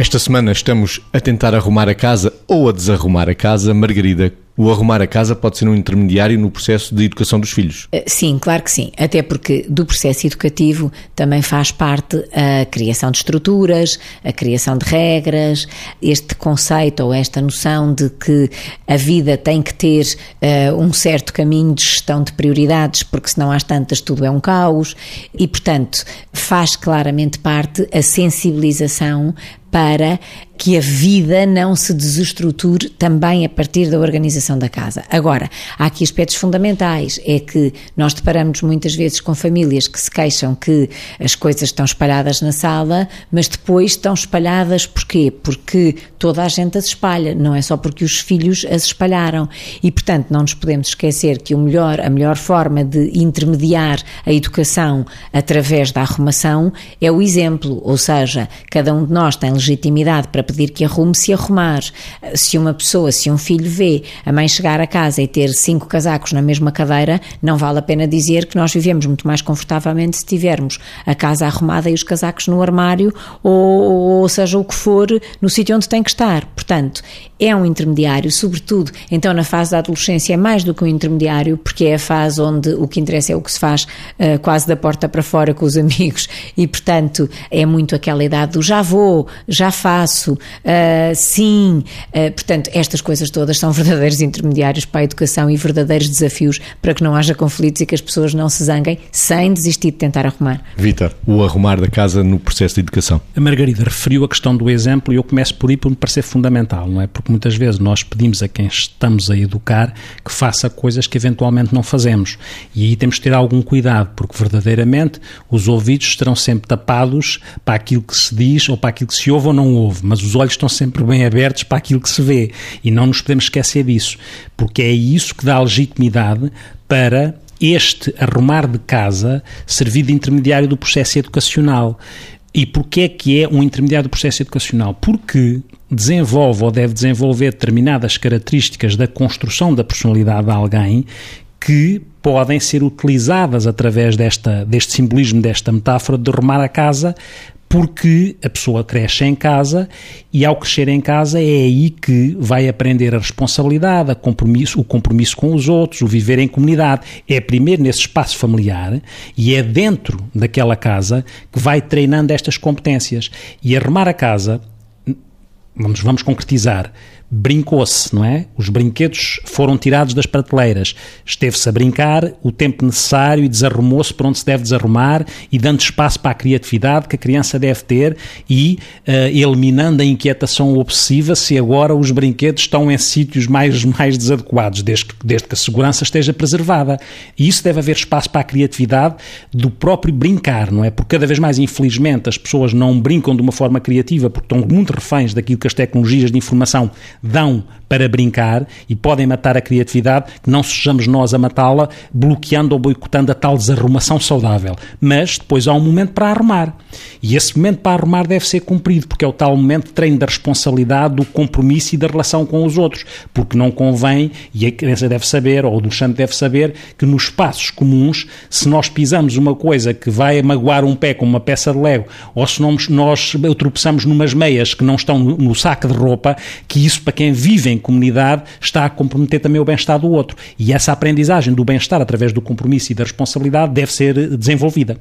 Esta semana estamos a tentar arrumar a casa ou a desarrumar a casa. Margarida, o arrumar a casa pode ser um intermediário no processo de educação dos filhos? Eh, sim, claro que sim. Até porque do processo educativo também faz parte a criação de estruturas, a criação de regras, este conceito ou esta noção de que a vida tem que ter uh, um certo caminho de gestão de prioridades, porque senão às tantas tudo é um caos. E, portanto, faz claramente parte a sensibilização para que a vida não se desestruture também a partir da organização da casa. Agora, há aqui aspectos fundamentais, é que nós deparamos muitas vezes com famílias que se queixam que as coisas estão espalhadas na sala, mas depois estão espalhadas porquê? Porque toda a gente as espalha, não é só porque os filhos as espalharam. E, portanto, não nos podemos esquecer que o melhor, a melhor forma de intermediar a educação através da arrumação é o exemplo, ou seja, cada um de nós tem legitimidade para pedir que arrume se arrumar. Se uma pessoa, se um filho vê a mãe chegar a casa e ter cinco casacos na mesma cadeira, não vale a pena dizer que nós vivemos muito mais confortavelmente se tivermos a casa arrumada e os casacos no armário ou, ou seja o que for no sítio onde tem que estar. Portanto, é um intermediário, sobretudo, então na fase da adolescência é mais do que um intermediário, porque é a fase onde o que interessa é o que se faz uh, quase da porta para fora com os amigos e, portanto, é muito aquela idade do já vou, já faço, uh, sim. Uh, portanto, estas coisas todas são verdadeiros intermediários para a educação e verdadeiros desafios para que não haja conflitos e que as pessoas não se zanguem sem desistir de tentar arrumar. Vitor, o arrumar da casa no processo de educação. A Margarida referiu a questão do exemplo e eu começo por aí por me parecer fundamental, não é? Porque muitas vezes nós pedimos a quem estamos a educar que faça coisas que eventualmente não fazemos. E aí temos que ter algum cuidado, porque verdadeiramente os ouvidos estarão sempre tapados para aquilo que se diz ou para aquilo que se ouve ou não ouve, mas os olhos estão sempre bem abertos para aquilo que se vê. E não nos podemos esquecer disso, porque é isso que dá legitimidade para este arrumar de casa servir de intermediário do processo educacional. E porquê é que é um intermediário do processo educacional? Porque desenvolve ou deve desenvolver determinadas características da construção da personalidade de alguém que podem ser utilizadas através desta, deste simbolismo, desta metáfora de arrumar a casa porque a pessoa cresce em casa e ao crescer em casa é aí que vai aprender a responsabilidade, a compromisso, o compromisso com os outros, o viver em comunidade. É primeiro nesse espaço familiar e é dentro daquela casa que vai treinando estas competências. E arrumar a casa, vamos, vamos concretizar, brincou-se, não é? Os brinquedos foram tirados das prateleiras. Esteve-se a brincar o tempo necessário e desarrumou-se para onde se deve desarrumar e dando espaço para a criatividade que a criança deve ter e uh, eliminando a inquietação obsessiva se agora os brinquedos estão em sítios mais, mais desadequados, desde que, desde que a segurança esteja preservada. E isso deve haver espaço para a criatividade do próprio brincar, não é? Porque cada vez mais, infelizmente, as pessoas não brincam de uma forma criativa porque estão muito reféns daquilo que as tecnologias de informação dão para brincar e podem matar a criatividade, que não sejamos nós a matá-la, bloqueando ou boicotando a tal desarrumação saudável. Mas depois há um momento para arrumar. E esse momento para arrumar deve ser cumprido, porque é o tal momento de treino da responsabilidade, do compromisso e da relação com os outros. Porque não convém, e a criança deve saber, ou o adolescente deve saber, que nos espaços comuns, se nós pisamos uma coisa que vai magoar um pé com uma peça de lego, ou se nós, tropeçamos numas meias que não estão no, no saco de roupa, que isso para quem vive em comunidade está a comprometer também o bem-estar do outro. E essa aprendizagem do bem-estar através do compromisso e da responsabilidade deve ser desenvolvida.